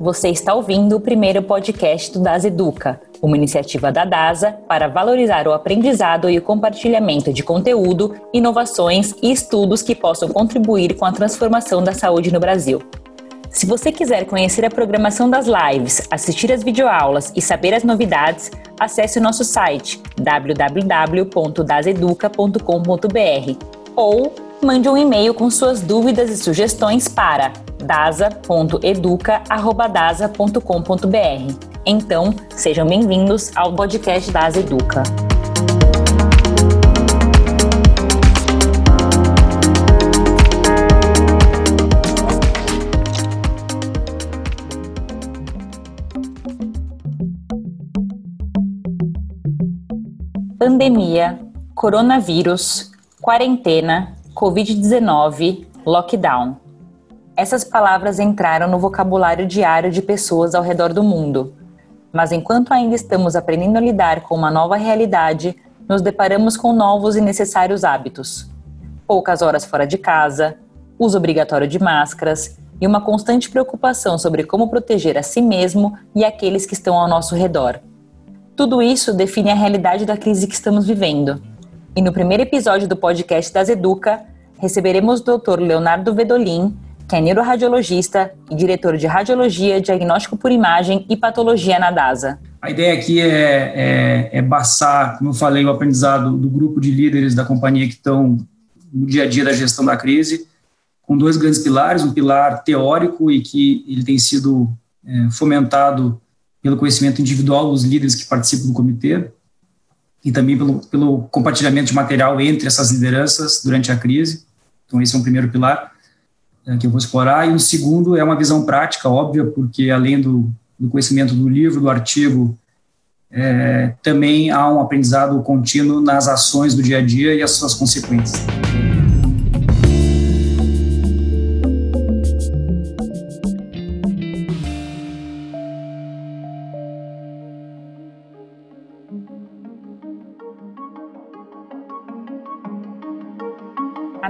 Você está ouvindo o primeiro podcast do DAS Educa, uma iniciativa da DASA para valorizar o aprendizado e o compartilhamento de conteúdo, inovações e estudos que possam contribuir com a transformação da saúde no Brasil. Se você quiser conhecer a programação das lives, assistir às videoaulas e saber as novidades, acesse o nosso site www.daseduca.com.br ou mande um e-mail com suas dúvidas e sugestões para dasa.educa.dasa.com.br. Então, sejam bem-vindos ao podcast DASA Educa. Pandemia, coronavírus, quarentena, Covid-19, lockdown. Essas palavras entraram no vocabulário diário de pessoas ao redor do mundo. Mas enquanto ainda estamos aprendendo a lidar com uma nova realidade, nos deparamos com novos e necessários hábitos. Poucas horas fora de casa, uso obrigatório de máscaras e uma constante preocupação sobre como proteger a si mesmo e aqueles que estão ao nosso redor. Tudo isso define a realidade da crise que estamos vivendo e no primeiro episódio do podcast das Educa, receberemos o Dr. Leonardo Vedolin, que é neuroradiologista e diretor de Radiologia, Diagnóstico por Imagem e Patologia na DASA. A ideia aqui é, é, é passar, como eu falei, o aprendizado do grupo de líderes da companhia que estão no dia a dia da gestão da crise, com dois grandes pilares, um pilar teórico e que ele tem sido é, fomentado pelo conhecimento individual dos líderes que participam do comitê, e também pelo, pelo compartilhamento de material entre essas lideranças durante a crise. Então, esse é um primeiro pilar é, que eu vou explorar. E um segundo é uma visão prática, óbvia, porque além do, do conhecimento do livro, do artigo, é, também há um aprendizado contínuo nas ações do dia a dia e as suas consequências.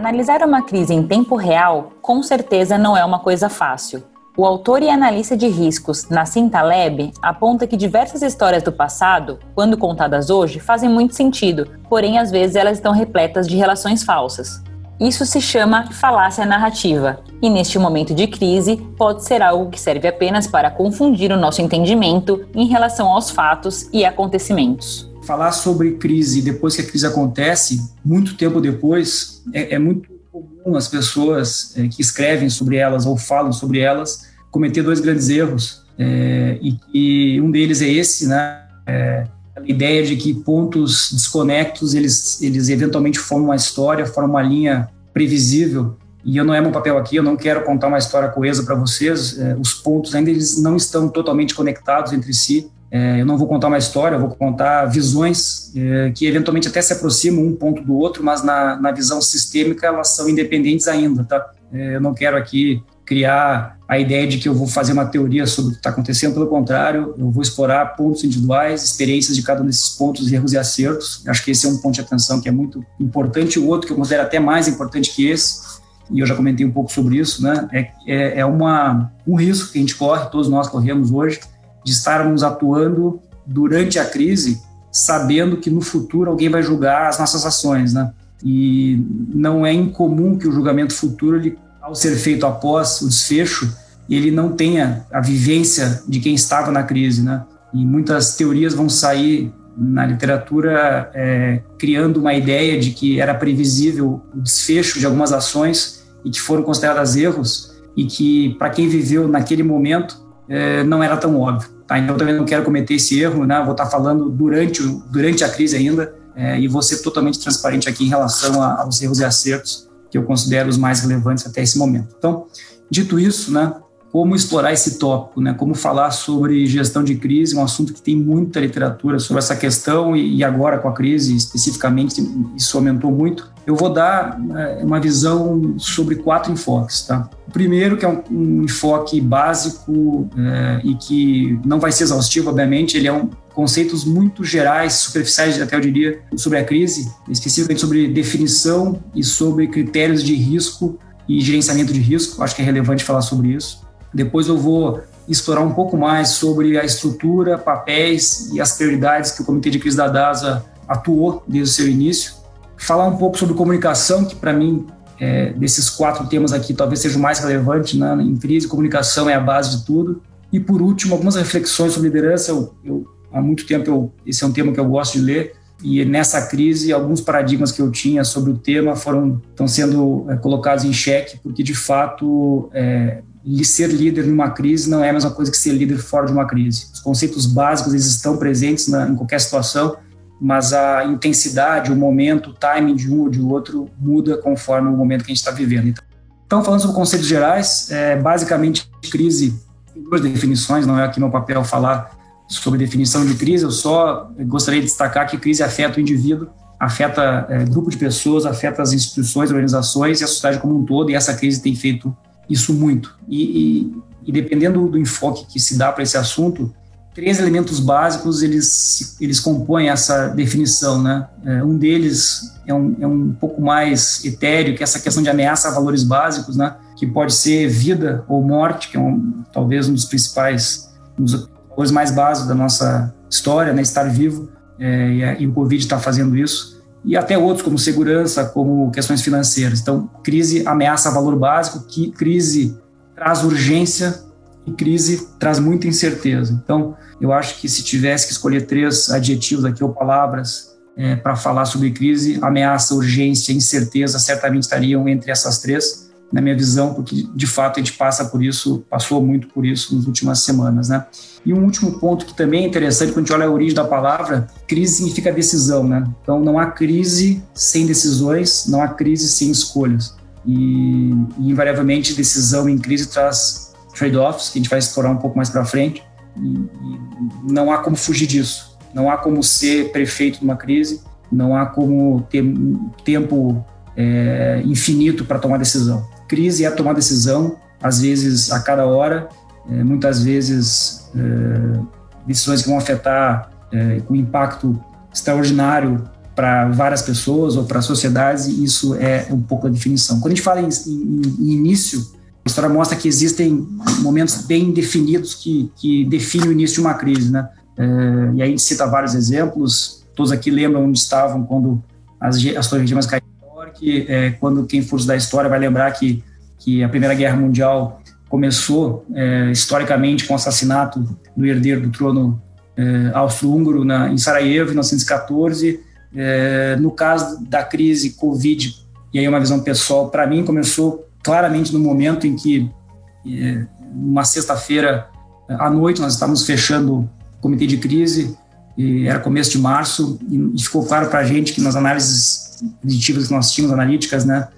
Analisar uma crise em tempo real, com certeza não é uma coisa fácil. O autor e analista de riscos Nassim Taleb aponta que diversas histórias do passado, quando contadas hoje, fazem muito sentido, porém às vezes elas estão repletas de relações falsas. Isso se chama falácia narrativa, e neste momento de crise pode ser algo que serve apenas para confundir o nosso entendimento em relação aos fatos e acontecimentos falar sobre crise depois que a crise acontece, muito tempo depois, é, é muito comum as pessoas é, que escrevem sobre elas ou falam sobre elas cometer dois grandes erros. É, e, e, um deles é esse, né? É, a ideia de que pontos desconectos eles, eles eventualmente formam uma história, formam uma linha previsível. E eu não é meu papel aqui, eu não quero contar uma história coesa para vocês. É, os pontos ainda eles não estão totalmente conectados entre si. É, eu não vou contar uma história, eu vou contar visões é, que eventualmente até se aproximam um ponto do outro, mas na, na visão sistêmica elas são independentes ainda, tá? É, eu não quero aqui criar a ideia de que eu vou fazer uma teoria sobre o que está acontecendo, pelo contrário, eu vou explorar pontos individuais, experiências de cada um desses pontos, erros e acertos. Acho que esse é um ponto de atenção que é muito importante. O outro, que eu considero até mais importante que esse, e eu já comentei um pouco sobre isso, né? É, é, é uma, um risco que a gente corre, todos nós corremos hoje, de estarmos atuando durante a crise, sabendo que no futuro alguém vai julgar as nossas ações, né? E não é incomum que o julgamento futuro, ele, ao ser feito após o desfecho, ele não tenha a vivência de quem estava na crise, né? E muitas teorias vão sair na literatura é, criando uma ideia de que era previsível o desfecho de algumas ações e que foram consideradas erros e que para quem viveu naquele momento é, não era tão óbvio. Tá? Então, também não quero cometer esse erro, né? vou estar falando durante, durante a crise ainda é, e vou ser totalmente transparente aqui em relação a, aos erros e acertos que eu considero os mais relevantes até esse momento. Então, dito isso, né, como explorar esse tópico, né? Como falar sobre gestão de crise, um assunto que tem muita literatura sobre essa questão e, agora com a crise especificamente isso aumentou muito. Eu vou dar é, uma visão sobre quatro enfoques, tá? O primeiro que é um, enfoque básico é, e que não vai ser exaustivo, obviamente, ele é um conceitos muito gerais, superficiais, até eu diria, sobre a crise, especificamente sobre definição e sobre critérios de risco e gerenciamento de risco. Acho que é relevante falar sobre isso. Depois eu vou explorar um pouco mais sobre a estrutura, papéis e as prioridades que o Comitê de Crise da DASA atuou desde o seu início. Falar um pouco sobre comunicação, que para mim, é, desses quatro temas aqui, talvez seja o mais relevante. Né? Em crise, comunicação é a base de tudo. E por último, algumas reflexões sobre liderança. Eu, eu há muito tempo, eu, esse é um tema que eu gosto de ler. E nessa crise, alguns paradigmas que eu tinha sobre o tema foram estão sendo é, colocados em xeque, porque de fato é, ser líder numa crise não é a mesma coisa que ser líder fora de uma crise. Os conceitos básicos eles estão presentes na, em qualquer situação, mas a intensidade, o momento, o timing de um ou de outro muda conforme o momento que a gente está vivendo. Então, então, falando sobre conceitos gerais, é, basicamente crise tem duas definições, não é aqui meu papel falar sobre definição de crise, eu só gostaria de destacar que crise afeta o indivíduo, afeta é, grupo de pessoas, afeta as instituições, organizações e a sociedade como um todo, e essa crise tem feito isso muito. E, e, e dependendo do enfoque que se dá para esse assunto, três elementos básicos eles eles compõem essa definição, né? É, um deles é um, é um pouco mais etéreo, que é essa questão de ameaça a valores básicos, né? Que pode ser vida ou morte, que é um, talvez um dos principais, um dos valores mais básicos da nossa história, né? Estar vivo é, e, e o Covid está fazendo isso e até outros como segurança, como questões financeiras. Então, crise ameaça valor básico, que crise traz urgência e crise traz muita incerteza. Então, eu acho que se tivesse que escolher três adjetivos aqui ou palavras é, para falar sobre crise, ameaça, urgência incerteza certamente estariam entre essas três na minha visão, porque de fato a gente passa por isso, passou muito por isso nas últimas semanas, né? E um último ponto que também é interessante quando a gente olha a origem da palavra, crise significa decisão, né? Então não há crise sem decisões, não há crise sem escolhas. E, e invariavelmente decisão em crise traz trade-offs que a gente vai explorar um pouco mais para frente. E, e não há como fugir disso. Não há como ser prefeito de uma crise, não há como ter tempo é, infinito para tomar decisão crise é tomar decisão, às vezes a cada hora, é, muitas vezes é, decisões que vão afetar é, com impacto extraordinário para várias pessoas ou para sociedades, e isso é um pouco a definição. Quando a gente fala em, em, em início, a história mostra que existem momentos bem definidos que, que definem o início de uma crise, né? É, e aí a gente cita vários exemplos, todos aqui lembram onde estavam quando as, as torres caíram que é, quando quem for estudar história vai lembrar que, que a Primeira Guerra Mundial começou é, historicamente com o assassinato do herdeiro do trono é, austro-húngaro em Sarajevo, em 1914. É, no caso da crise Covid, e aí é uma visão pessoal, para mim começou claramente no momento em que, é, uma sexta-feira à noite, nós estávamos fechando o comitê de crise, era começo de março, e ficou claro para a gente que nas análises preditivas que nós tínhamos, analíticas, né,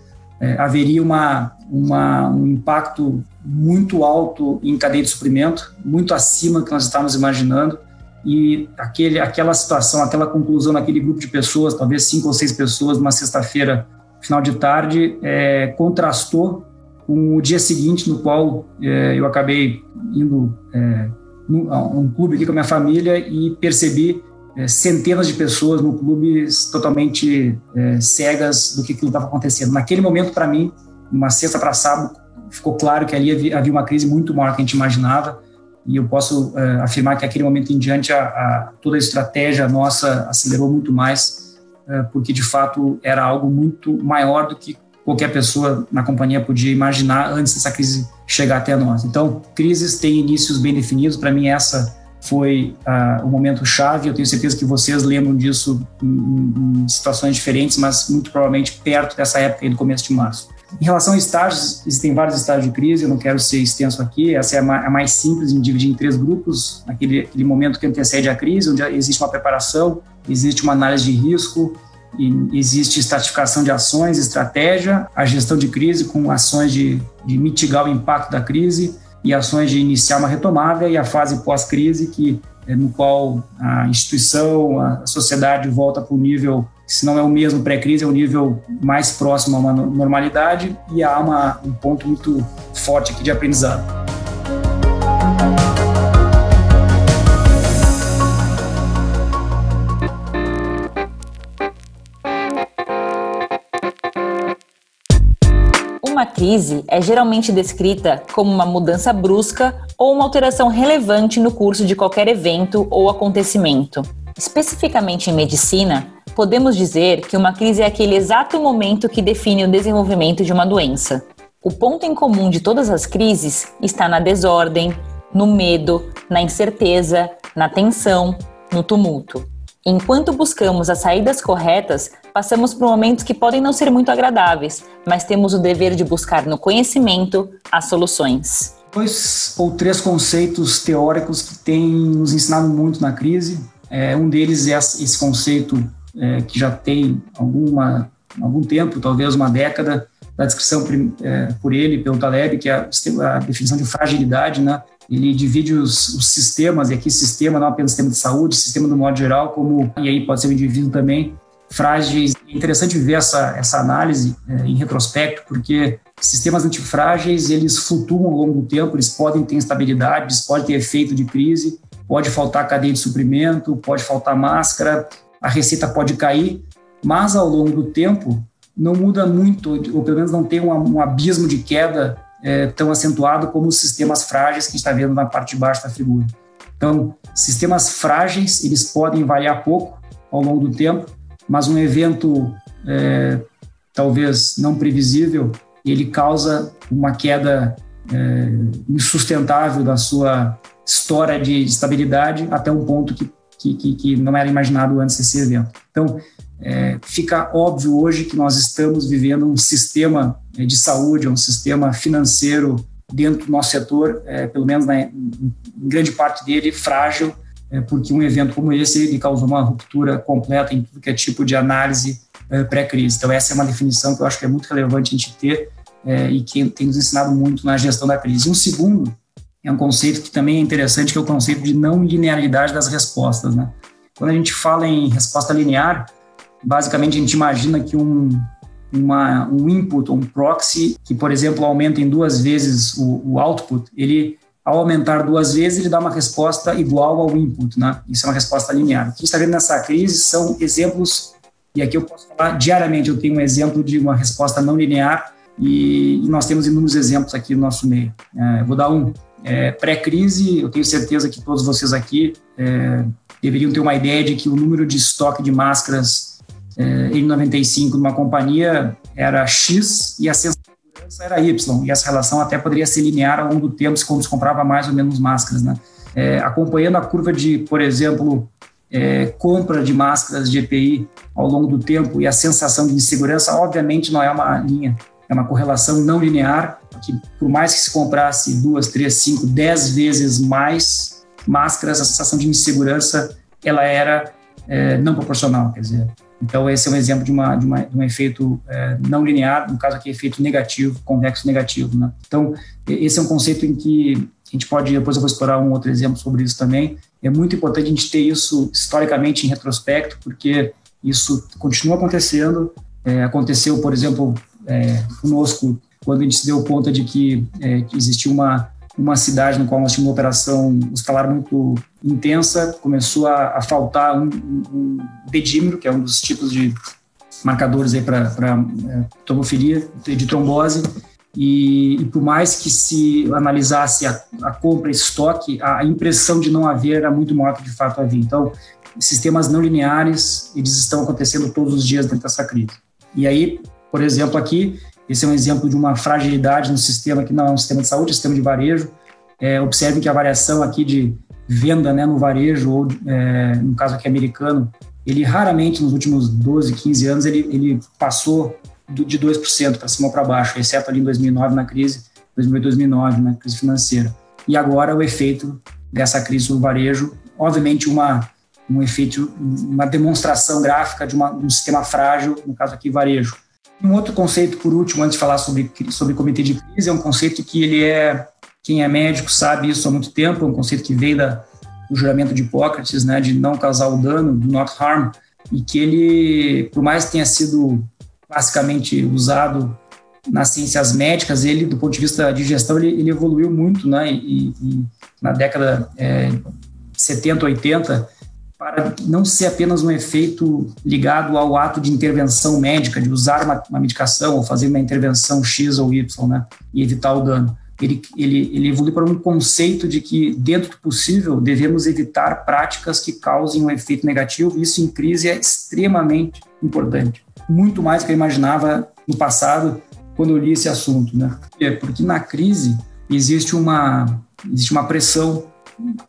é, haveria uma, uma, um impacto muito alto em cadeia de suprimento, muito acima do que nós estávamos imaginando, e aquele, aquela situação, aquela conclusão naquele grupo de pessoas, talvez cinco ou seis pessoas, numa sexta-feira, final de tarde, é, contrastou com o dia seguinte, no qual é, eu acabei indo é, um clube aqui com a minha família e percebi é, centenas de pessoas no clube totalmente é, cegas do que estava acontecendo. Naquele momento, para mim, numa sexta para sábado, ficou claro que ali havia, havia, uma crise muito maior que a gente imaginava. E eu posso é, afirmar que aquele momento em diante a, a, toda a estratégia nossa acelerou muito mais, é, porque de fato era algo muito maior do que qualquer pessoa na companhia podia imaginar antes dessa crise chegar até nós. Então, crises têm inícios bem definidos. Para mim, essa foi uh, um momento chave. Eu tenho certeza que vocês lembram disso em, em, situações diferentes, mas muito provavelmente perto dessa época do começo de março. Em relação a estágios, existem vários estágios de crise, eu não quero ser extenso aqui, essa é a mais simples, em dividir em três grupos, aquele, aquele momento que antecede a crise, onde existe uma preparação, existe uma análise de risco, existe estratificação de ações, estratégia, a gestão de crise com ações de, de mitigar o impacto da crise, e ações de iniciar uma retomada e a fase pós-crise, que é no qual a instituição, a sociedade volta para o nível, se não é o mesmo pré-crise, é o nível mais próximo a uma normalidade e há uma, um ponto muito forte aqui de aprendizado. Crise é geralmente descrita como uma mudança brusca ou uma alteração relevante no curso de qualquer evento ou acontecimento. Especificamente em medicina, podemos dizer que uma crise é aquele exato momento que define o desenvolvimento de uma doença. O ponto em comum de todas as crises está na desordem, no medo, na incerteza, na tensão, no tumulto. Enquanto buscamos as saídas corretas, passamos por momentos que podem não ser muito agradáveis, mas temos o dever de buscar no conhecimento as soluções. Dois ou três conceitos teóricos que têm nos ensinado muito na crise. É, um deles é esse conceito é, que já tem alguma, algum tempo, talvez uma década, da descrição é, por ele, pelo Taleb, que é a, definição de fragilidade, né? ele divide os, os, sistemas, e aqui sistema não apenas sistema de saúde, sistema do modo geral, como, e aí pode ser o indivíduo também, frágeis. É interessante ver essa, essa análise é, em retrospecto, porque sistemas antifrágeis, eles flutuam ao longo do tempo, eles podem ter instabilidade, eles podem ter efeito de crise, pode faltar cadeia de suprimento, pode faltar máscara, a receita pode cair, mas ao longo do tempo não muda muito, ou pelo menos não tem um, um abismo de queda é, tão acentuado como os sistemas frágeis que está vendo na parte de baixo da figura. Então, sistemas frágeis, eles podem variar pouco ao longo do tempo, mas um evento é, talvez não previsível, ele causa uma queda é, insustentável da sua história de estabilidade até um ponto que, que, que não era imaginado antes desse evento. Então, é, fica óbvio hoje que nós estamos vivendo um sistema é, de saúde, um sistema financeiro dentro do nosso setor, é, pelo menos na, em grande parte dele, frágil, é, porque um evento como esse ele causou uma ruptura completa em tudo que é tipo de análise é, pré-crise. Então, essa é uma definição que eu acho que é muito relevante a gente ter é, e que tem nos ensinado muito na gestão da crise. Um segundo é um conceito que também é interessante, que é o conceito de não linearidade das respostas. Né? Quando a gente fala em resposta linear, Basicamente, a gente imagina que um, uma, um input, um proxy, que, por exemplo, aumenta em duas vezes o, o output, ele, ao aumentar duas vezes, ele dá uma resposta igual ao input, né? Isso é uma resposta linear. O que a gente está vendo nessa crise são exemplos, e aqui eu posso falar diariamente, eu tenho um exemplo de uma resposta não linear, e, nós temos inúmeros exemplos aqui no nosso meio. É, vou dar um. É, Pré-crise, eu tenho certeza que todos vocês aqui é, deveriam ter uma ideia de que o número de estoque de máscaras é, em 95 numa companhia era X e a sensação era Y, e essa relação até poderia ser linear ao longo do tempo, se quando se comprava mais ou menos máscaras. Né? É, acompanhando a curva de, por exemplo, é, compra de máscaras de EPI ao longo do tempo e a sensação de insegurança, obviamente não é uma linha, é uma correlação não linear, que por mais que se comprasse duas, três, cinco, dez vezes mais máscaras, a sensação de insegurança ela era é, não proporcional, quer dizer, então, esse é um exemplo de, uma, de, uma, de um efeito é, não linear, no caso aqui, efeito negativo, convexo negativo. Né? Então, esse é um conceito em que a gente pode, depois eu vou explorar um outro exemplo sobre isso também. É muito importante a gente ter isso historicamente em retrospecto, porque isso continua acontecendo. É, aconteceu, por exemplo, é, conosco, quando a gente se deu conta de que, é, que existia uma uma cidade no qual nós tínhamos uma operação hospitalar muito intensa, começou a, a faltar um, um, dedímero, que é um dos tipos de marcadores aí para é, de trombose, e, e, por mais que se analisasse a, a compra e estoque, a impressão de não haver era muito maior que de fato havia. Então, sistemas não lineares, eles estão acontecendo todos os dias dentro dessa crise. E aí, por exemplo, aqui, esse é um exemplo de uma fragilidade no sistema que não é um sistema de saúde, é um sistema de varejo. É, observe que a variação aqui de venda né, no varejo, ou é, no caso aqui americano, ele raramente nos últimos 12, 15 anos ele, ele passou de 2% para cima ou para baixo, exceto ali em 2009 na crise, 2008, 2009, na crise financeira. E agora o efeito dessa crise no varejo, obviamente uma um efeito, uma demonstração gráfica de uma, um sistema frágil, no caso aqui varejo. Um outro conceito, por último, antes de falar sobre, sobre comitê de crise, é um conceito que ele é, quem é médico sabe isso há muito tempo, é um conceito que vem da, do juramento de Hipócrates, né, de não causar o dano, do not harm, e que ele, por mais que tenha sido basicamente usado nas ciências médicas, ele, do ponto de vista de gestão, ele, ele evoluiu muito, né, e, e na década é, 70, 80, para não ser apenas um efeito ligado ao ato de intervenção médica, de usar uma, uma medicação ou fazer uma intervenção X ou Y, né, e evitar o dano. Ele, ele, ele evolui para um conceito de que, dentro do possível, devemos evitar práticas que causem um efeito negativo, isso em crise é extremamente importante. Muito mais do que eu imaginava no passado, quando eu li esse assunto. Né? Porque na crise existe uma, existe uma pressão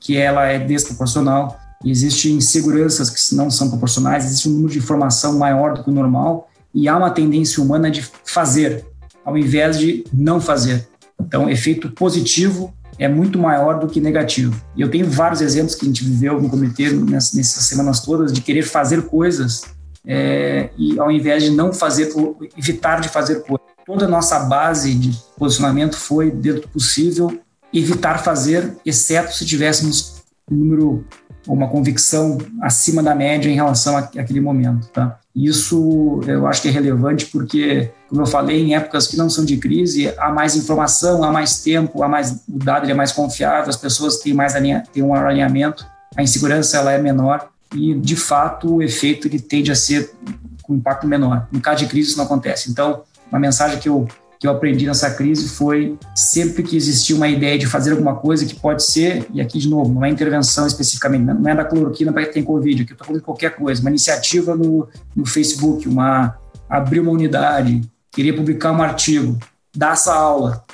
que ela é desproporcional, existem inseguranças que não são proporcionais, existe um número de informação maior do que o normal e há uma tendência humana de fazer, ao invés de não fazer. Então, efeito positivo é muito maior do que negativo. E eu tenho vários exemplos que a gente viveu no comitê nessas, nessas semanas todas de querer fazer coisas é, e ao invés de não fazer, evitar de fazer coisas. Toda a nossa base de posicionamento foi, dentro do possível, evitar fazer, exceto se tivéssemos um número uma convicção acima da média em relação àquele momento, tá? Isso eu acho que é relevante porque, como eu falei, em épocas que não são de crise, há mais informação, há mais tempo, há mais, o dado é mais confiável, as pessoas têm mais alinha, têm um alinhamento, a insegurança ela é menor e, de fato, o efeito ele tende a ser com impacto menor. No caso de crise isso não acontece. Então, uma mensagem que eu que eu aprendi nessa crise foi sempre que existia uma ideia de fazer alguma coisa que pode ser, e aqui de novo, não é intervenção especificamente, não é da cloroquina para quem tem Covid, aqui eu estou falando de qualquer coisa, uma iniciativa no, no Facebook, uma abrir uma unidade, querer publicar um artigo, dar essa aula,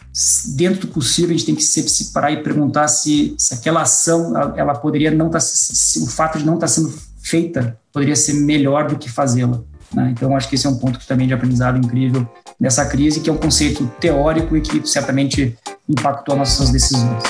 dentro do possível, a gente tem que se separar e perguntar se, se aquela ação, ela poderia não estar, tá, o fato de não estar tá sendo feita poderia ser melhor do que fazê-la. Né? Então, acho que esse é um ponto também de aprendizado incrível nessa crise, que é um conceito teórico e que certamente impactou nossas decisões.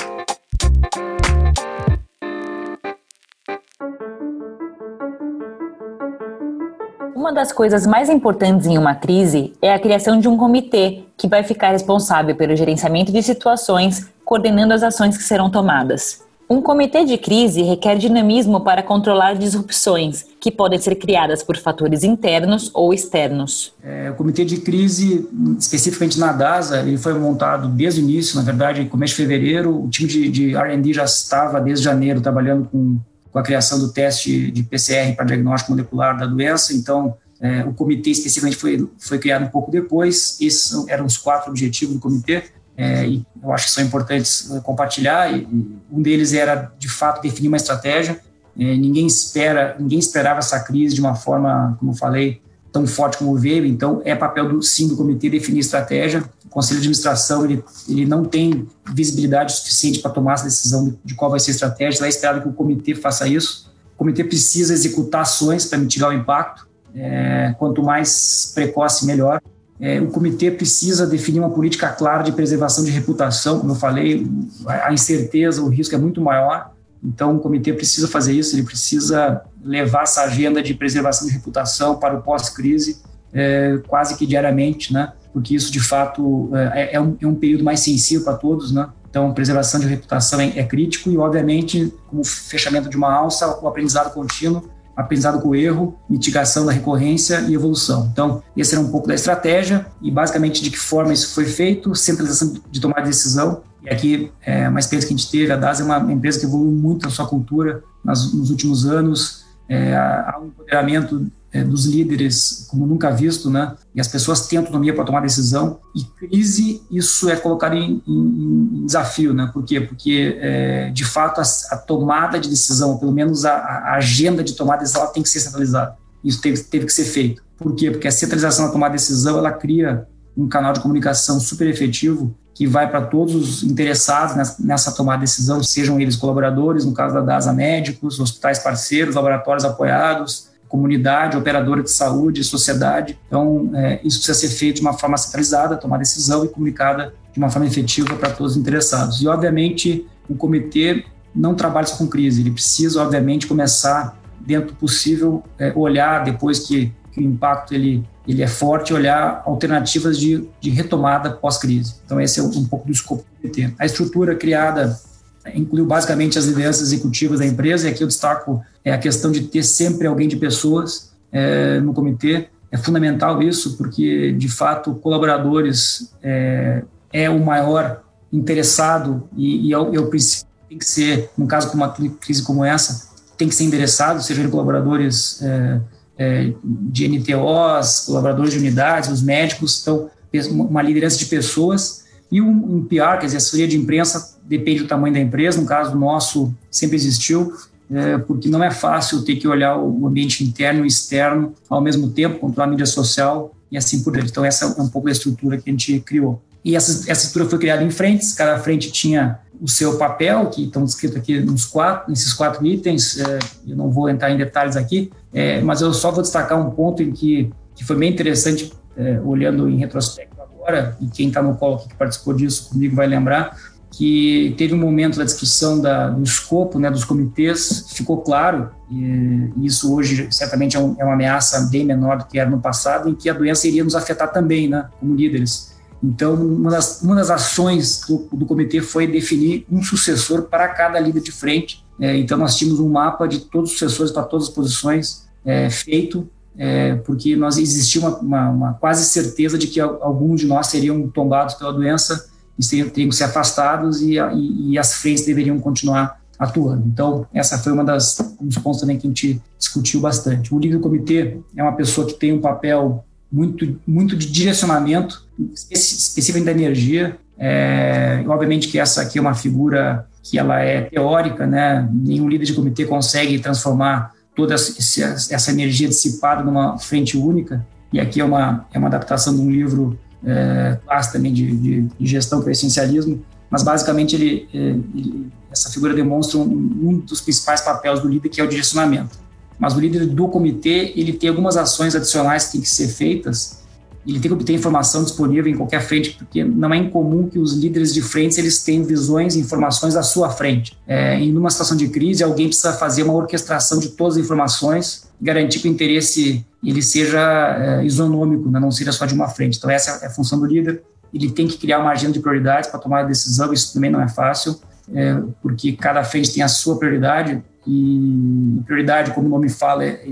Uma das coisas mais importantes em uma crise é a criação de um comitê que vai ficar responsável pelo gerenciamento de situações, coordenando as ações que serão tomadas. Um comitê de crise requer dinamismo para controlar disrupções, que podem ser criadas por fatores internos ou externos. É, o comitê de crise, especificamente na DASA, ele foi montado desde o início, na verdade, começo de fevereiro. O time de, de R&D já estava desde janeiro trabalhando com, com a criação do teste de PCR para diagnóstico molecular da doença, então é, o comitê especificamente foi, foi criado um pouco depois. Esses eram os quatro objetivos do comitê é, e eu acho que são importantes é, compartilhar. E um deles era, de fato, definir uma estratégia. É, ninguém espera, ninguém esperava essa crise de uma forma, como falei, tão forte como veio. Então, é papel do sim do comitê definir estratégia. O conselho de administração ele, ele não tem visibilidade suficiente para tomar essa decisão de, de qual vai ser a estratégia. É esperado que o comitê faça isso. O comitê precisa executar ações para mitigar o impacto. É, quanto mais precoce, melhor. É, o comitê precisa definir uma política clara de preservação de reputação, como eu falei, a incerteza, o risco é muito maior, então o comitê precisa fazer isso, ele precisa levar essa agenda de preservação de reputação para o pós-crise é, quase que diariamente, né? porque isso de fato é, é, um, é um período mais sensível para todos, né? Então, preservação de reputação é, é crítico e, obviamente, como fechamento de uma alça, o aprendizado contínuo aprendizado com o erro, mitigação da recorrência e evolução. Então, esse era um pouco da estratégia e basicamente de que forma isso foi feito, centralização de tomar decisão. E aqui, é, uma experiência que a gente teve, a DAS é uma empresa que evoluiu muito na sua cultura nos últimos anos, é, há um empoderamento é, dos líderes como nunca visto, né? E as pessoas têm autonomia para tomar decisão. E crise, isso é colocado em, em, em desafio, né? Por quê? Porque, é, de fato, a, a, tomada de decisão, pelo menos a, a, agenda de tomada de decisão, ela tem que ser centralizada. Isso teve, teve que ser feito. Por quê? Porque a centralização da tomada de decisão, ela cria um canal de comunicação super efetivo que vai para todos os interessados nessa, nessa, tomada de decisão, sejam eles colaboradores, no caso da DASA médicos, hospitais parceiros, laboratórios apoiados, comunidade, operadora de saúde, sociedade. Então, é, isso precisa ser feito de uma forma centralizada, tomar decisão e comunicada de uma forma efetiva para todos os interessados. E, obviamente, o comitê não trabalha só com crise, ele precisa, obviamente, começar, dentro do possível, é, olhar, depois que, que, o impacto ele, ele é forte, olhar alternativas de, de retomada pós-crise. Então, esse é um pouco do escopo do comitê. A estrutura criada incluiu basicamente as lideranças executivas da empresa, e aqui eu destaco é, a questão de ter sempre alguém de pessoas é, no comitê. É fundamental isso, porque, de fato, colaboradores é, é o maior interessado e, e é, o, é o principal tem que ser, num caso com uma crise como essa, tem que ser endereçado, sejam colaboradores é, é, de NTOs, colaboradores de unidades, os médicos, então uma liderança de pessoas e um, um PR, quer dizer, assessoria de imprensa depende do tamanho da empresa, no caso nosso sempre existiu, é, porque não é fácil ter que olhar o ambiente interno e externo ao mesmo tempo, controlar a mídia social e assim por diante. Então essa é um pouco a estrutura que a gente criou. E essa, essa estrutura foi criada em frentes, cada frente tinha o seu papel, que estão descritos aqui nos quatro, nesses quatro itens, é, eu não vou entrar em detalhes aqui, é, mas eu só vou destacar um ponto em que, que foi bem interessante, é, olhando em retrospecto agora, e quem está no colo aqui que participou disso comigo vai lembrar, que teve um momento da discussão da, do escopo né, dos comitês, ficou claro, e isso hoje certamente é, um, é, uma ameaça bem menor do que era no passado, em que a doença iria nos afetar também, né, como líderes. Então, uma das, uma das ações do, do comitê foi definir um sucessor para cada líder de frente. É, então, nós tínhamos um mapa de todos os sucessores para todas as posições é, feito, é, porque nós existia uma, uma, uma, quase certeza de que alguns de nós seriam tombados pela doença teriam, que ser afastados e, e, e, as frentes deveriam continuar atuando. Então, essa foi uma das um dos pontos também que a gente discutiu bastante. O líder do comitê é uma pessoa que tem um papel muito, muito de direcionamento, especificamente da energia. É, obviamente que essa aqui é uma figura que ela é teórica, né? Nenhum líder de comitê consegue transformar toda essa energia dissipada numa frente única. E aqui é uma, é uma adaptação de um livro é, clássico também de, de, de gestão para essencialismo, mas basicamente ele, é, ele, essa figura demonstra um, um dos principais papéis do líder, que é o direcionamento mas o líder do comitê ele tem algumas ações adicionais que têm que ser feitas. Ele tem que obter informação disponível em qualquer frente, porque não é incomum que os líderes de frentes eles tenham visões e informações à sua frente. É, em uma situação de crise, alguém precisa fazer uma orquestração de todas as informações, garantir que o interesse ele seja é, isonômico, né, não seja só de uma frente. Então essa é a função do líder. Ele tem que criar uma agenda de prioridades para tomar a decisão. Isso também não é fácil, é, porque cada frente tem a sua prioridade e prioridade, como o nome fala, é,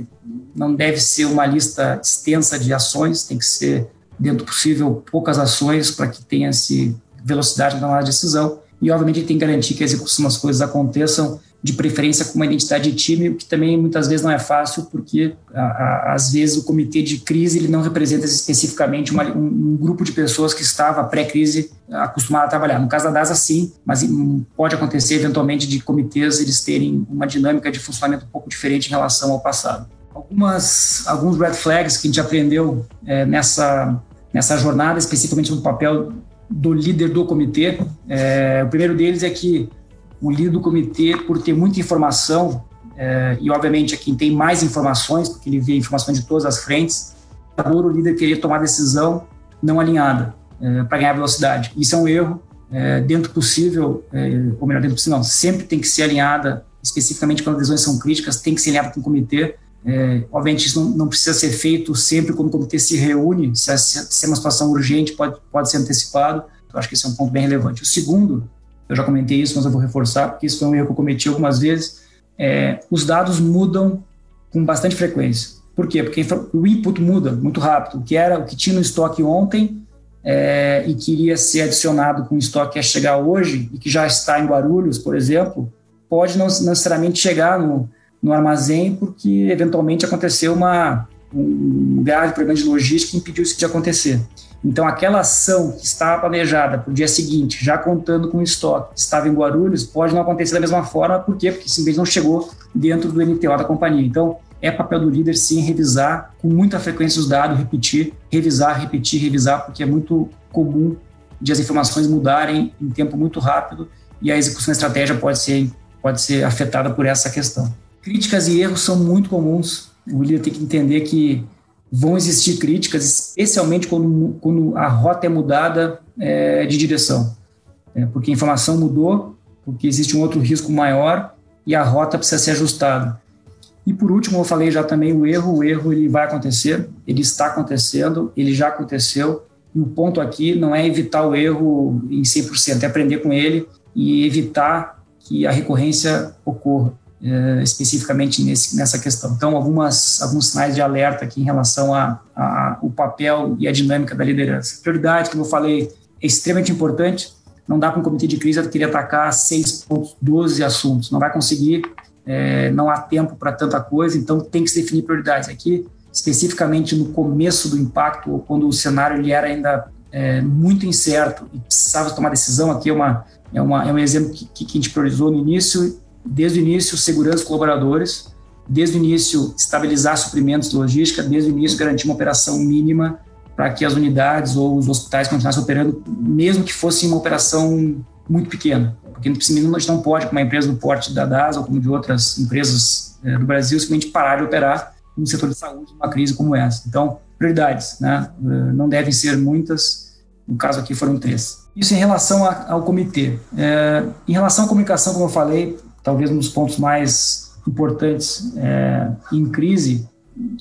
não deve ser uma lista extensa de ações, tem que ser, dentro do possível, poucas ações para que tenha esse velocidade na decisão. E, obviamente, tem que garantir que a execução das coisas aconteçam de preferência com uma identidade de time, o que também muitas vezes não é fácil, porque a, a, às vezes o comitê de crise ele não representa especificamente uma, um, um, grupo de pessoas que estava pré-crise acostumado a trabalhar. No caso da DASA, sim, mas hum, pode acontecer eventualmente de comitês eles terem uma dinâmica de funcionamento um pouco diferente em relação ao passado. Algumas, alguns red flags que a gente aprendeu é, nessa, nessa jornada, especificamente no papel do líder do comitê. É, o primeiro deles é que o líder do comitê, por ter muita informação, é, e obviamente é quem tem mais informações, porque ele vê informações de todas as frentes, o líder querer tomar decisão não alinhada é, para ganhar velocidade. Isso é um erro. É, dentro possível, é, ou melhor, dentro possível, não, sempre tem que ser alinhada, especificamente quando as decisões são críticas, tem que ser alinhada com o comitê. É, obviamente, isso não, não, precisa ser feito sempre quando o comitê se reúne, se, se é uma situação urgente, pode, pode ser antecipado. Eu acho que esse é um ponto bem relevante. O segundo eu já comentei isso, mas eu vou reforçar, porque isso foi um erro que eu cometi algumas vezes. É, os dados mudam com bastante frequência. Por quê? Porque o input muda muito rápido. O que era, o que tinha no estoque ontem é, e que iria ser adicionado com o estoque que ia chegar hoje e que já está em Guarulhos, por exemplo, pode não necessariamente chegar no, no armazém porque eventualmente aconteceu uma, um grave problema de logística que impediu isso de acontecer. Então, aquela ação que estava planejada para o dia seguinte, já contando com o estoque, que estava em Guarulhos, pode não acontecer da mesma forma, por quê? Porque simplesmente não chegou dentro do NTO da companhia. Então, é papel do líder, sim, revisar com muita frequência os dados, repetir, revisar, repetir, revisar, porque é muito comum de as informações mudarem em tempo muito rápido e a execução da estratégia pode ser, pode ser afetada por essa questão. Críticas e erros são muito comuns. O líder tem que entender que vão existir críticas, especialmente quando, quando a rota é mudada é, de direção. É, porque a informação mudou, porque existe um outro risco maior e a rota precisa ser ajustada. E por último, eu falei já também o erro, o erro ele vai acontecer, ele está acontecendo, ele já aconteceu, e o ponto aqui não é evitar o erro em 100%, é aprender com ele e evitar que a recorrência ocorra uh, especificamente nesse, nessa questão. Então, algumas, alguns sinais de alerta aqui em relação ao papel e a dinâmica da liderança. Prioridade, como eu falei, é extremamente importante. Não dá para um comitê de crise querer atacar 6.12 assuntos. Não vai conseguir. é, não há tempo para tanta coisa, então tem que se definir prioridades. Aqui, especificamente no começo do impacto, ou quando o cenário ele era ainda é, muito incerto e precisava tomar decisão, aqui é, uma, é, uma, é um exemplo que, que a gente priorizou no início, desde o início, segurança dos colaboradores, desde o início, estabilizar suprimentos de logística, desde o início, garantir uma operação mínima para que as unidades ou os hospitais continuassem operando, mesmo que fosse uma operação muito pequena. Porque a gente não pode, como uma empresa do porte da DAS ou como de outras empresas é, do Brasil, simplesmente parar de operar no setor de saúde numa crise como essa. Então, prioridades, né? Eh, não devem ser muitas, no caso aqui foram três. Isso em relação ao comitê. É, em relação à comunicação, como eu falei, talvez um dos pontos mais importantes é, em crise,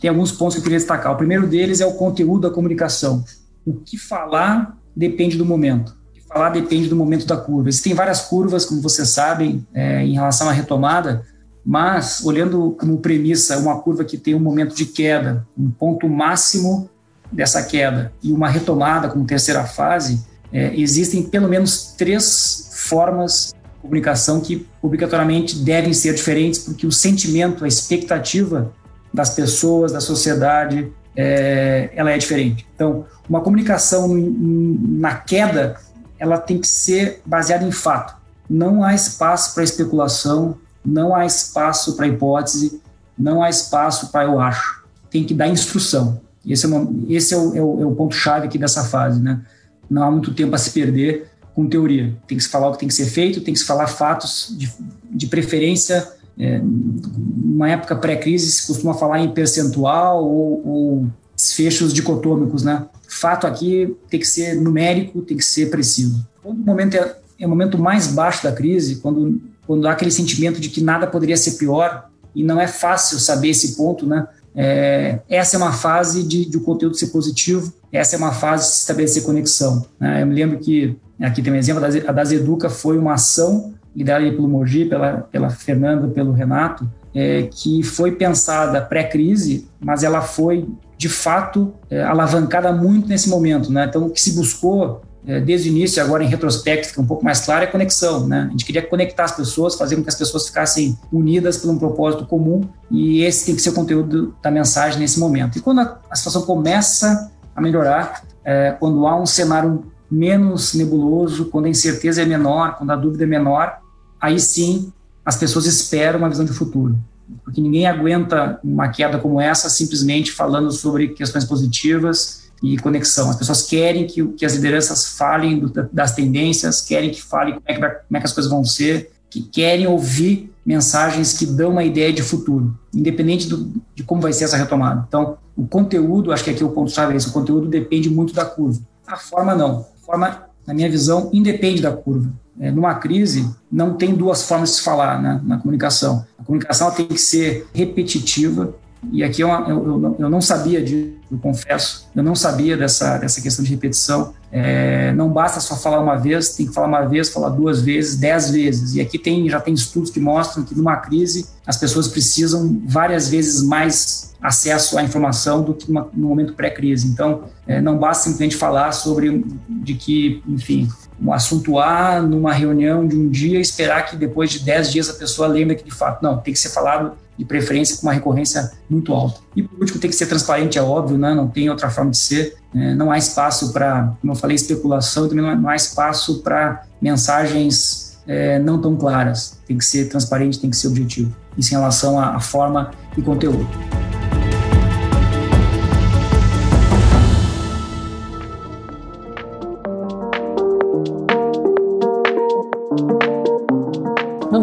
tem alguns pontos que eu queria destacar. O primeiro deles é o conteúdo da comunicação. O que falar depende do momento falar depende do momento da curva. Existem várias curvas, como vocês sabem, é, em relação à retomada, mas olhando como premissa uma curva que tem um momento de queda, um ponto máximo dessa queda e uma retomada como terceira fase, é, existem pelo menos três formas comunicação que obrigatoriamente devem ser diferentes, porque o sentimento, a expectativa das pessoas, da sociedade, é, ela é diferente. Então, uma comunicação na queda ela tem que ser baseada em fato. Não há espaço para especulação, não há espaço para hipótese, não há espaço para eu acho. Tem que dar instrução. Esse é, uma, esse é o, é o, é o ponto-chave aqui dessa fase, né? Não há muito tempo a se perder com teoria. Tem que se falar o que tem que ser feito, tem que se falar fatos de, de preferência. É, numa época pré-crise se costuma falar em percentual ou, ou desfechos dicotômicos, né? fato aqui tem que ser numérico, tem que ser preciso. Quando o momento é, é o momento mais baixo da crise, quando, quando há aquele sentimento de que nada poderia ser pior, e não é fácil saber esse ponto, né? É, essa é uma fase de, de o conteúdo ser positivo, essa é uma fase de se estabelecer conexão. Né? Eu me lembro que, aqui tem um exemplo, a Das Educa foi uma ação liderada pelo Mogi, pela, pela Fernanda, pelo Renato, é, que foi pensada pré-crise, mas ela foi de fato é, alavancada muito nesse momento, né? Então o que se buscou é, desde o início, agora em retrospecto fica um pouco mais claro, é conexão, né? A gente queria conectar as pessoas, fazer com que as pessoas ficassem unidas por um propósito comum e esse tem que ser o conteúdo da mensagem nesse momento. E quando a, a situação começa a melhorar, é, quando há um cenário menos nebuloso, quando a incerteza é menor, quando a dúvida é menor, aí sim as pessoas esperam uma visão de futuro. Porque ninguém aguenta uma queda como essa simplesmente falando sobre questões positivas e conexão. As pessoas querem que, que as lideranças falem do, das tendências, querem que falem como é que, como é que as coisas vão ser, que querem ouvir mensagens que dão uma ideia de futuro, independente do, de como vai ser essa retomada. Então, o conteúdo, acho que aqui é o ponto-chave é esse, o conteúdo depende muito da curva. A forma não. Forma, na minha visão, independe da curva é, numa crise, não tem duas formas de se falar né, na comunicação. A comunicação tem que ser repetitiva, e aqui eu, eu, eu não sabia disso, eu confesso, eu não sabia dessa, dessa questão de repetição. É, não basta só falar uma vez, tem que falar uma vez, falar duas vezes, dez vezes. E aqui tem, já tem estudos que mostram que numa crise as pessoas precisam várias vezes mais acesso à informação do que no momento pré-crise. Então, é, não basta simplesmente falar sobre de que, enfim, um assunto A numa reunião de um dia esperar que depois de 10 dias a pessoa lembre que de fato não, tem que ser falado de preferência com uma recorrência muito alta. E por último, tem que ser transparente, é óbvio, né? não tem outra forma de ser. É, não há espaço para, como eu falei, especulação, também não há, espaço para mensagens é, não tão claras. Tem que ser transparente, tem que ser objetivo. Isso em relação à forma e conteúdo.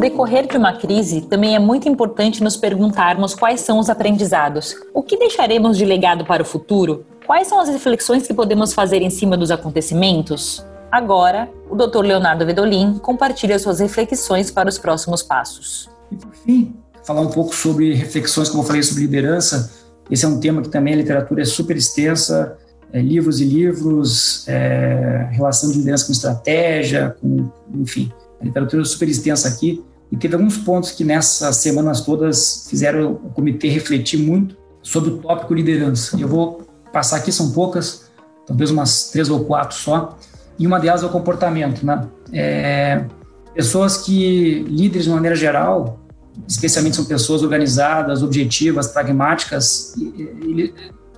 Decorrer de uma crise, também é muito importante nos perguntarmos quais são os aprendizados. O que deixaremos de legado para o futuro? Quais são as reflexões que podemos fazer em cima dos acontecimentos? Agora, o Dr. Leonardo Vedolin compartilha suas reflexões para os próximos passos. E por fim, falar um pouco sobre reflexões, como eu falei, sobre liderança. Esse é um tema que também a literatura é super extensa, é, livros e livros, é, relação de liderança com estratégia, com, enfim, a literatura é super extensa aqui. E teve alguns pontos que nessas semanas todas fizeram o comitê refletir muito sobre o tópico liderança. Eu vou passar aqui, são poucas, talvez umas três ou quatro só. E uma delas é o comportamento, né? É, pessoas que, líderes de maneira geral, especialmente são pessoas organizadas, objetivas, pragmáticas. Ele,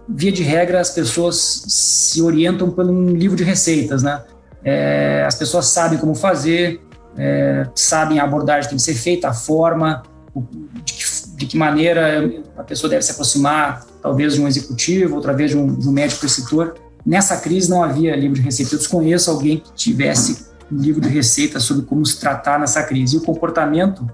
via de regra, as pessoas se orientam por um livro de receitas, né? É, as pessoas sabem como fazer, é, sabem a abordagem tem que ser feita, a forma, de que, de que, maneira a pessoa deve se aproximar, talvez de um executivo, outra vez de um, de um médico prescritor. Nessa crise não havia livro de receitas. Eu desconheço alguém que tivesse um livro de receitas sobre como se tratar nessa crise. E o comportamento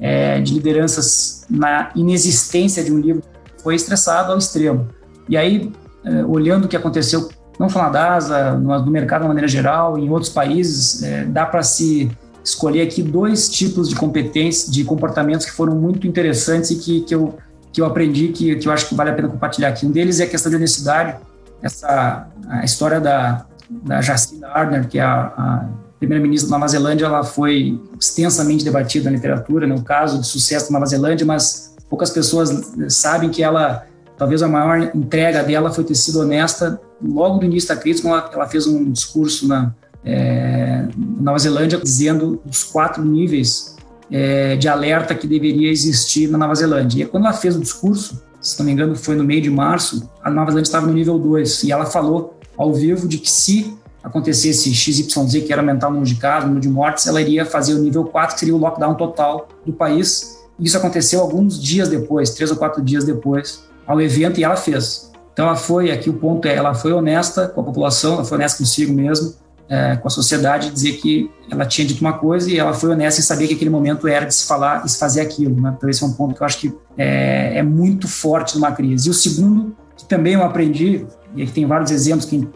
é, de lideranças na inexistência de um livro foi estressado ao extremo. E aí, é, olhando o que aconteceu, não só na DASA, no, no mercado de maneira geral, em outros países, é, dá para se escolher aqui dois tipos de competências, de comportamentos que foram muito interessantes e que, que, eu, que eu aprendi, que, que eu acho que vale a pena compartilhar aqui. Um deles é a questão de honestidade, essa a história da, da Jacinda Ardern, que é a, a primeira-ministra da Nova Zelândia, ela foi extensamente debatida na literatura, né, o caso de sucesso da Nova Zelândia, mas poucas pessoas sabem que ela, talvez a maior entrega dela foi ter sido honesta logo no início da crise, ela, ela fez um discurso na, é, Nova Zelândia dizendo os quatro níveis é, de alerta que deveria existir na Nova Zelândia. E quando ela fez o discurso, se não me engano foi no meio de março, a Nova Zelândia estava no nível 2 e ela falou ao vivo de que se acontecesse XYZ, que era aumentar o número de casos, o número de mortes, ela iria fazer o nível 4, que seria o lockdown total do país. Isso aconteceu alguns dias depois, três ou quatro dias depois, ao evento, e ela fez. Então ela foi, aqui o ponto é, ela foi honesta com a população, ela foi honesta consigo mesmo, é, com a sociedade, dizer que ela tinha dito uma coisa e ela foi honesta em saber que aquele momento era de se falar e se fazer aquilo. Né? Então esse é um ponto que eu acho que é, é muito forte numa crise. E o segundo, que também eu aprendi, e aqui tem vários exemplos, quem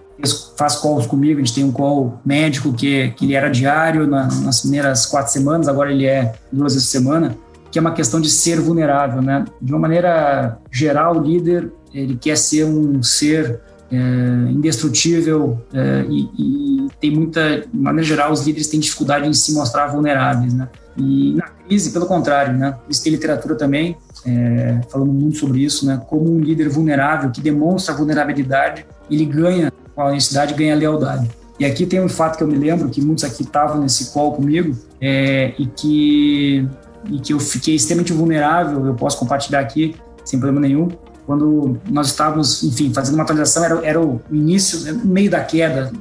faz calls comigo, a gente tem um call médico que, que ele era diário na, nas primeiras quatro semanas, agora ele é duas vezes por semana, que é uma questão de ser vulnerável, né? De uma maneira geral, o líder, ele quer ser um ser é, indestrutível é, e, e, tem muita, de maneira geral, os líderes têm dificuldade em se mostrar vulneráveis, né? E na crise, pelo contrário, né? Isso tem literatura também, é, falando muito sobre isso, né? Como um líder vulnerável que demonstra vulnerabilidade, ele ganha com a honestidade, ganha lealdade. E aqui tem um fato que eu me lembro, que muitos aqui estavam nesse call comigo, é, e, que, e que eu fiquei extremamente vulnerável, eu posso compartilhar aqui, sem problema nenhum, quando nós estávamos, enfim, fazendo uma atualização, era, era o início, né, meio da queda,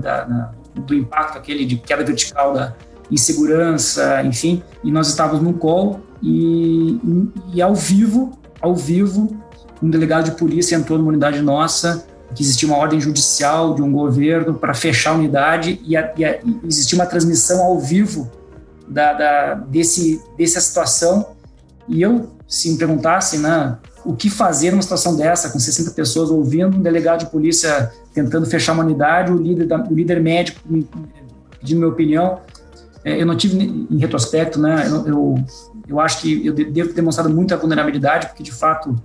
da, da, do impacto aquele de queda vertical da insegurança, enfim, e nós estávamos num call e, e, e ao vivo, ao vivo, um delegado de polícia entrou numa unidade nossa que existia uma ordem judicial de um governo para fechar a unidade e, a, e, a, e existia uma transmissão ao vivo da, da, desse, dessa situação. E eu, se me perguntassem, né, o que fazer numa situação dessa, com 60 pessoas ouvindo, um delegado de polícia tentando fechar uma unidade, o líder, da, o líder médico pedindo minha opinião, é, eu não tive, em retrospecto, né, eu, eu, eu acho que eu devo ter demonstrado muita vulnerabilidade, porque de fato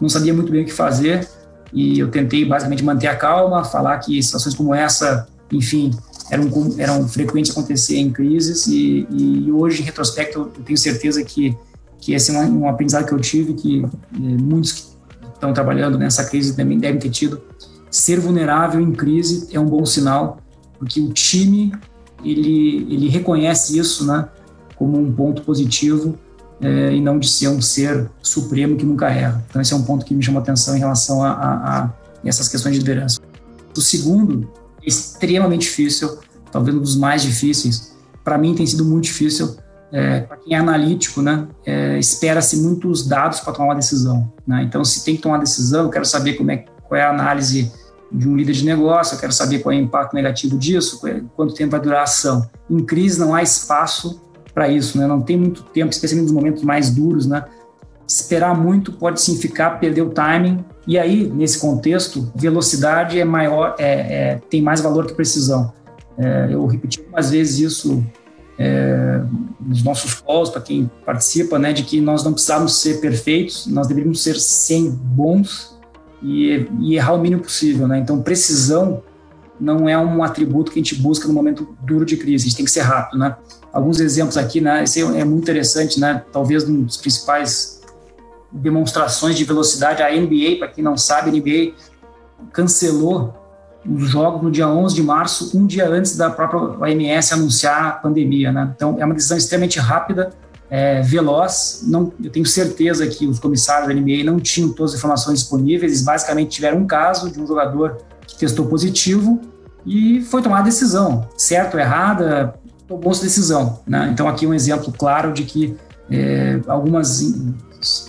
não sabia muito bem o que fazer. E eu tentei basicamente manter a calma, falar que situações como essa, enfim, eram, eram frequentes acontecer em crises. E, e hoje, em retrospecto, eu tenho certeza que, que esse é um, aprendizado que eu tive, que eh, muitos que estão trabalhando nessa crise também devem ter tido. Ser vulnerável em crise é um bom sinal, porque o time, ele, ele reconhece isso, né, como um ponto positivo é, e não de ser um ser supremo que nunca erra. Então, esse é um ponto que me chama atenção em relação a, a, a essas questões de liderança. O segundo é extremamente difícil, talvez um dos mais difíceis. Para mim, tem sido muito difícil. É, para quem é analítico, né, é, espera-se muitos dados para tomar uma decisão. Né? Então, se tem que tomar uma decisão, eu quero saber como é, qual é a análise de um líder de negócio, eu quero saber qual é o impacto negativo disso, é, quanto tempo vai durar a ação. Em crise, não há espaço para isso, né? Não tem muito tempo, especialmente nos momentos mais duros, né? Esperar muito pode significar perder o timing. E aí, nesse contexto, velocidade é maior, é, é tem mais valor que precisão. É, eu repeti algumas vezes isso é, nos nossos calls, para quem participa, né, de que nós não precisamos ser perfeitos, nós deveríamos ser 100 bons e, e errar o mínimo possível. Né? Então, precisão não é um atributo que a gente busca no momento duro de crise, a gente tem que ser rápido, né? Alguns exemplos aqui, né? Esse é muito interessante, né? Talvez um dos principais demonstrações de velocidade, a NBA, para quem não sabe, a NBA cancelou os jogos no dia 11 de março, um dia antes da própria OMS anunciar a pandemia, né? Então, é uma decisão extremamente rápida é, veloz. Não, eu tenho certeza que os comissários da NBA não tinham todas as informações disponíveis. Eles basicamente tiveram um caso de um jogador que testou positivo e foi tomada a decisão, certo ou errada, tomou essa decisão. Né? Então aqui um exemplo claro de que é, algumas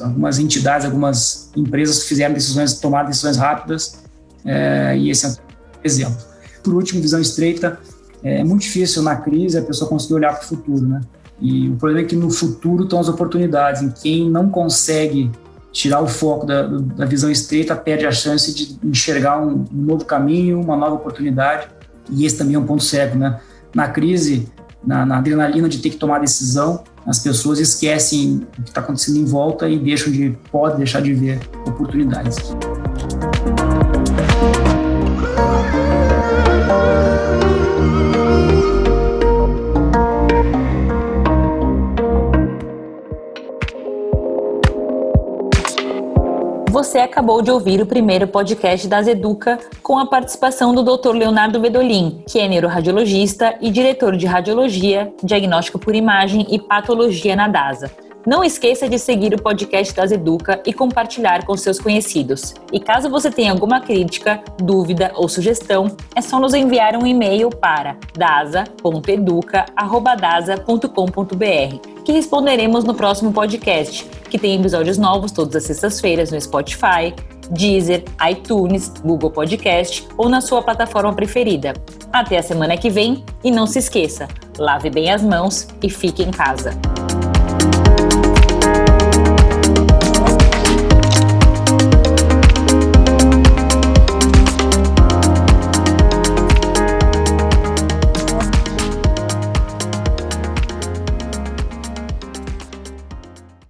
algumas entidades, algumas empresas fizeram decisões, tomaram decisões rápidas é, e esse exemplo. Por último, visão estreita, é muito difícil na crise a pessoa conseguir olhar para o futuro, né? E o problema é que no futuro estão as oportunidades. Em quem não consegue tirar o foco da, da visão estreita perde a chance de enxergar um, um, novo caminho, uma nova oportunidade. E esse também é um ponto cego, né? Na crise, na, na adrenalina de ter que tomar decisão, as pessoas esquecem o que está acontecendo em volta e deixam de pode deixar de ver oportunidades. Você acabou de ouvir o primeiro podcast das Educa com a participação do Dr. Leonardo Vedolin, que é neuroradiologista e diretor de radiologia, diagnóstico por imagem e patologia na DASA. Não esqueça de seguir o podcast das Educa e compartilhar com seus conhecidos. E caso você tenha alguma crítica, dúvida ou sugestão, é só nos enviar um e-mail para dasa.educa@dasa.com.br que responderemos no próximo podcast, que tem episódios novos todas as sextas-feiras no Spotify, Deezer, iTunes, Google Podcast ou na sua plataforma preferida. Até a semana que vem e não se esqueça, lave bem as mãos e fique em casa.